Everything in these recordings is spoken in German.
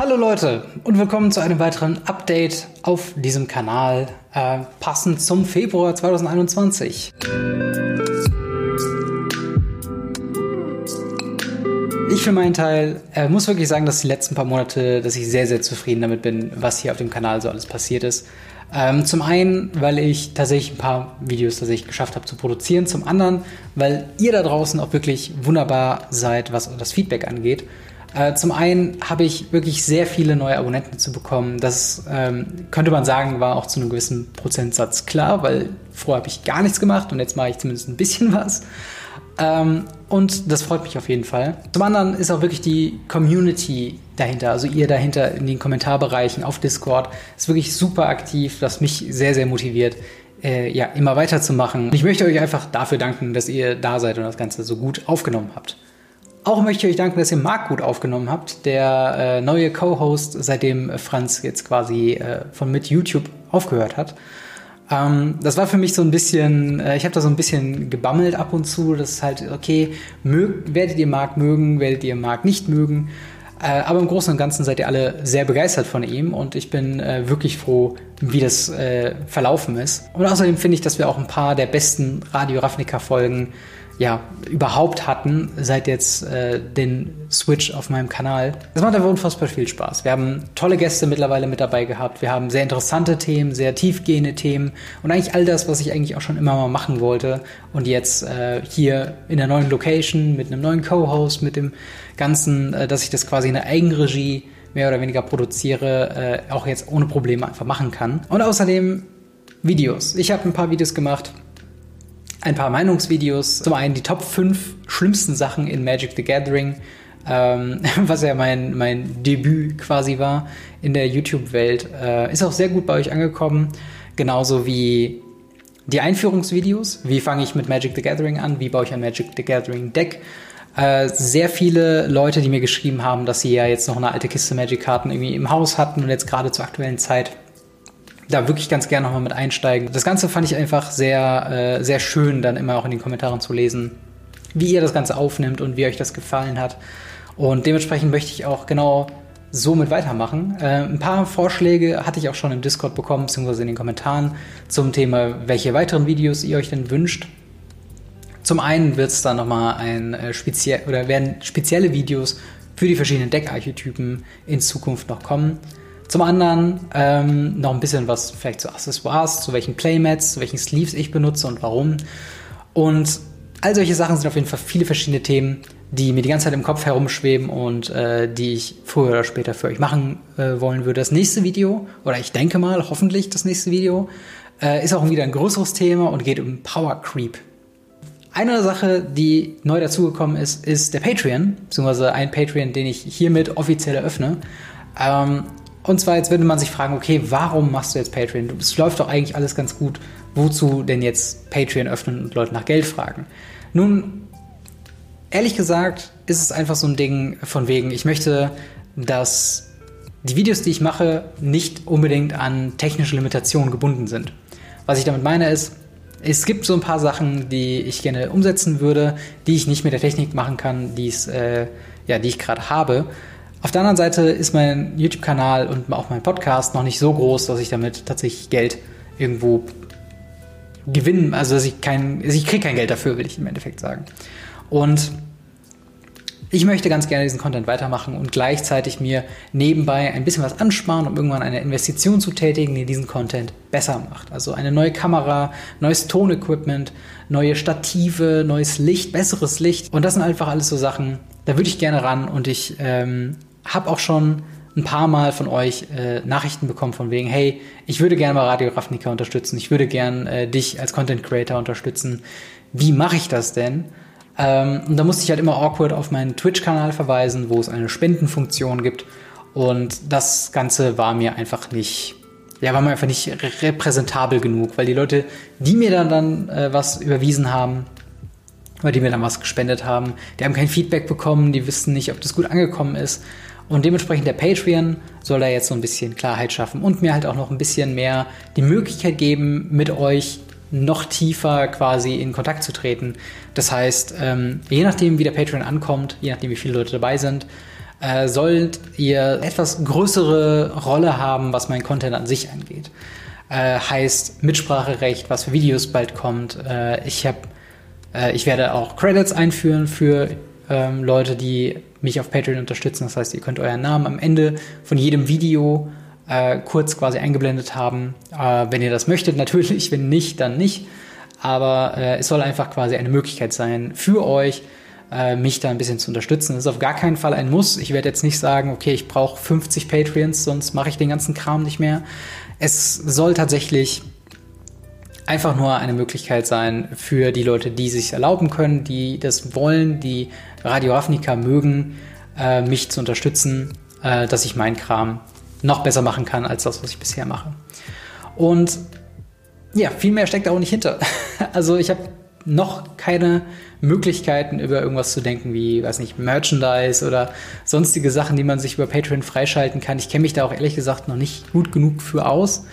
Hallo Leute und willkommen zu einem weiteren Update auf diesem Kanal, äh, passend zum Februar 2021. Ich für meinen Teil äh, muss wirklich sagen, dass die letzten paar Monate, dass ich sehr, sehr zufrieden damit bin, was hier auf dem Kanal so alles passiert ist. Ähm, zum einen, weil ich tatsächlich ein paar Videos tatsächlich geschafft habe zu produzieren. Zum anderen, weil ihr da draußen auch wirklich wunderbar seid, was das Feedback angeht. Äh, zum einen habe ich wirklich sehr viele neue Abonnenten zu bekommen. Das ähm, könnte man sagen, war auch zu einem gewissen Prozentsatz klar, weil vorher habe ich gar nichts gemacht und jetzt mache ich zumindest ein bisschen was. Ähm, und das freut mich auf jeden Fall. Zum anderen ist auch wirklich die Community dahinter, also ihr dahinter in den Kommentarbereichen auf Discord, ist wirklich super aktiv, was mich sehr, sehr motiviert, äh, ja, immer weiterzumachen. Ich möchte euch einfach dafür danken, dass ihr da seid und das Ganze so gut aufgenommen habt. Auch möchte ich euch danken, dass ihr Marc gut aufgenommen habt, der äh, neue Co-Host, seitdem Franz jetzt quasi äh, von mit YouTube aufgehört hat. Ähm, das war für mich so ein bisschen, äh, ich habe da so ein bisschen gebammelt ab und zu. Das ist halt, okay, mög, werdet ihr Marc mögen, werdet ihr Marc nicht mögen. Äh, aber im Großen und Ganzen seid ihr alle sehr begeistert von ihm und ich bin äh, wirklich froh, wie das äh, verlaufen ist. Und außerdem finde ich, dass wir auch ein paar der besten Radio Ravnica Folgen ja, überhaupt hatten, seit jetzt äh, den Switch auf meinem Kanal. Das macht einfach unfassbar viel Spaß. Wir haben tolle Gäste mittlerweile mit dabei gehabt. Wir haben sehr interessante Themen, sehr tiefgehende Themen und eigentlich all das, was ich eigentlich auch schon immer mal machen wollte. Und jetzt äh, hier in der neuen Location mit einem neuen Co-Host, mit dem Ganzen, äh, dass ich das quasi in der Eigenregie mehr oder weniger produziere, äh, auch jetzt ohne Probleme einfach machen kann. Und außerdem Videos. Ich habe ein paar Videos gemacht ein paar Meinungsvideos. Zum einen die Top 5 schlimmsten Sachen in Magic the Gathering, ähm, was ja mein, mein Debüt quasi war in der YouTube-Welt. Äh, ist auch sehr gut bei euch angekommen. Genauso wie die Einführungsvideos. Wie fange ich mit Magic the Gathering an? Wie baue ich ein Magic the Gathering Deck? Äh, sehr viele Leute, die mir geschrieben haben, dass sie ja jetzt noch eine alte Kiste Magic-Karten irgendwie im Haus hatten und jetzt gerade zur aktuellen Zeit da wirklich ganz gerne nochmal mit einsteigen. Das Ganze fand ich einfach sehr, äh, sehr schön, dann immer auch in den Kommentaren zu lesen, wie ihr das Ganze aufnimmt und wie euch das gefallen hat. Und dementsprechend möchte ich auch genau so mit weitermachen. Äh, ein paar Vorschläge hatte ich auch schon im Discord bekommen, beziehungsweise in den Kommentaren zum Thema, welche weiteren Videos ihr euch denn wünscht. Zum einen wird es dann nochmal ein äh, speziell oder werden spezielle Videos für die verschiedenen Deckarchetypen in Zukunft noch kommen. Zum anderen ähm, noch ein bisschen was vielleicht zu Accessoires, zu welchen Playmats, zu welchen Sleeves ich benutze und warum. Und all solche Sachen sind auf jeden Fall viele verschiedene Themen, die mir die ganze Zeit im Kopf herumschweben und äh, die ich früher oder später für euch machen äh, wollen würde. Das nächste Video, oder ich denke mal, hoffentlich das nächste Video, äh, ist auch wieder ein größeres Thema und geht um Power Creep. Eine Sache, die neu dazugekommen ist, ist der Patreon, beziehungsweise ein Patreon, den ich hiermit offiziell eröffne. Ähm, und zwar, jetzt würde man sich fragen, okay, warum machst du jetzt Patreon? Es läuft doch eigentlich alles ganz gut. Wozu denn jetzt Patreon öffnen und Leute nach Geld fragen? Nun, ehrlich gesagt, ist es einfach so ein Ding von wegen, ich möchte, dass die Videos, die ich mache, nicht unbedingt an technische Limitationen gebunden sind. Was ich damit meine ist, es gibt so ein paar Sachen, die ich gerne umsetzen würde, die ich nicht mit der Technik machen kann, die's, äh, ja, die ich gerade habe. Auf der anderen Seite ist mein YouTube-Kanal und auch mein Podcast noch nicht so groß, dass ich damit tatsächlich Geld irgendwo gewinnen, also dass ich kein, also ich kriege kein Geld dafür, will ich im Endeffekt sagen. Und ich möchte ganz gerne diesen Content weitermachen und gleichzeitig mir nebenbei ein bisschen was ansparen, um irgendwann eine Investition zu tätigen, die diesen Content besser macht. Also eine neue Kamera, neues Tonequipment, neue Stative, neues Licht, besseres Licht. Und das sind einfach alles so Sachen, da würde ich gerne ran und ich ähm, habe auch schon ein paar Mal von euch äh, Nachrichten bekommen von wegen, hey, ich würde gerne mal Radio Ravnica unterstützen, ich würde gerne äh, dich als Content Creator unterstützen. Wie mache ich das denn? Ähm, und da musste ich halt immer awkward auf meinen Twitch-Kanal verweisen, wo es eine Spendenfunktion gibt. Und das Ganze war mir einfach nicht, ja, war mir einfach nicht repräsentabel genug, weil die Leute, die mir dann, dann äh, was überwiesen haben, weil die mir dann was gespendet haben, die haben kein Feedback bekommen, die wissen nicht, ob das gut angekommen ist. Und dementsprechend der Patreon soll da jetzt so ein bisschen Klarheit schaffen und mir halt auch noch ein bisschen mehr die Möglichkeit geben, mit euch noch tiefer quasi in Kontakt zu treten. Das heißt, ähm, je nachdem, wie der Patreon ankommt, je nachdem, wie viele Leute dabei sind, äh, sollt ihr etwas größere Rolle haben, was mein Content an sich angeht. Äh, heißt Mitspracherecht, was für Videos bald kommt. Äh, ich habe, äh, ich werde auch Credits einführen für ähm, Leute, die mich auf Patreon unterstützen. Das heißt, ihr könnt euren Namen am Ende von jedem Video äh, kurz quasi eingeblendet haben, äh, wenn ihr das möchtet. Natürlich, wenn nicht, dann nicht. Aber äh, es soll einfach quasi eine Möglichkeit sein für euch, äh, mich da ein bisschen zu unterstützen. Das ist auf gar keinen Fall ein Muss. Ich werde jetzt nicht sagen, okay, ich brauche 50 Patreons, sonst mache ich den ganzen Kram nicht mehr. Es soll tatsächlich einfach nur eine Möglichkeit sein für die Leute, die sich erlauben können, die das wollen, die Radio Ravnica mögen, äh, mich zu unterstützen, äh, dass ich meinen Kram noch besser machen kann als das, was ich bisher mache. Und ja, viel mehr steckt da auch nicht hinter. Also ich habe noch keine Möglichkeiten, über irgendwas zu denken, wie, weiß nicht, Merchandise oder sonstige Sachen, die man sich über Patreon freischalten kann. Ich kenne mich da auch ehrlich gesagt noch nicht gut genug für aus.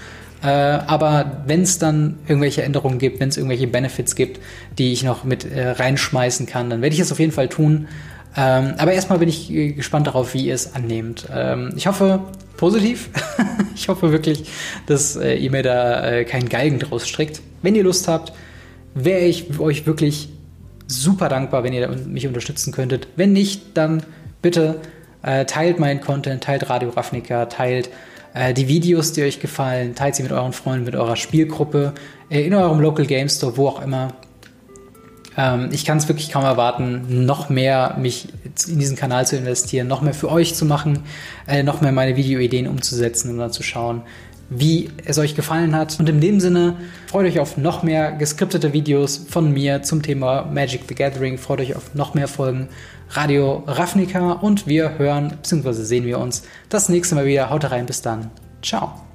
Äh, aber wenn es dann irgendwelche Änderungen gibt, wenn es irgendwelche Benefits gibt, die ich noch mit äh, reinschmeißen kann, dann werde ich es auf jeden Fall tun. Ähm, aber erstmal bin ich äh, gespannt darauf, wie ihr es annehmt. Ähm, ich hoffe positiv. ich hoffe wirklich, dass äh, ihr mir da äh, keinen Galgen draus strickt. Wenn ihr Lust habt, wäre ich euch wirklich super dankbar, wenn ihr mich unterstützen könntet. Wenn nicht, dann bitte äh, teilt meinen Content, teilt Radio Ravnica, teilt die Videos, die euch gefallen, teilt sie mit euren Freunden, mit eurer Spielgruppe, äh, in eurem Local Game Store, wo auch immer. Ähm, ich kann es wirklich kaum erwarten, noch mehr mich in diesen Kanal zu investieren, noch mehr für euch zu machen, äh, noch mehr meine Videoideen umzusetzen und dann zu schauen, wie es euch gefallen hat. Und in dem Sinne, freut euch auf noch mehr geskriptete Videos von mir zum Thema Magic the Gathering. Freut euch auf noch mehr Folgen Radio Ravnica und wir hören bzw. sehen wir uns das nächste Mal wieder. Haut rein, bis dann. Ciao.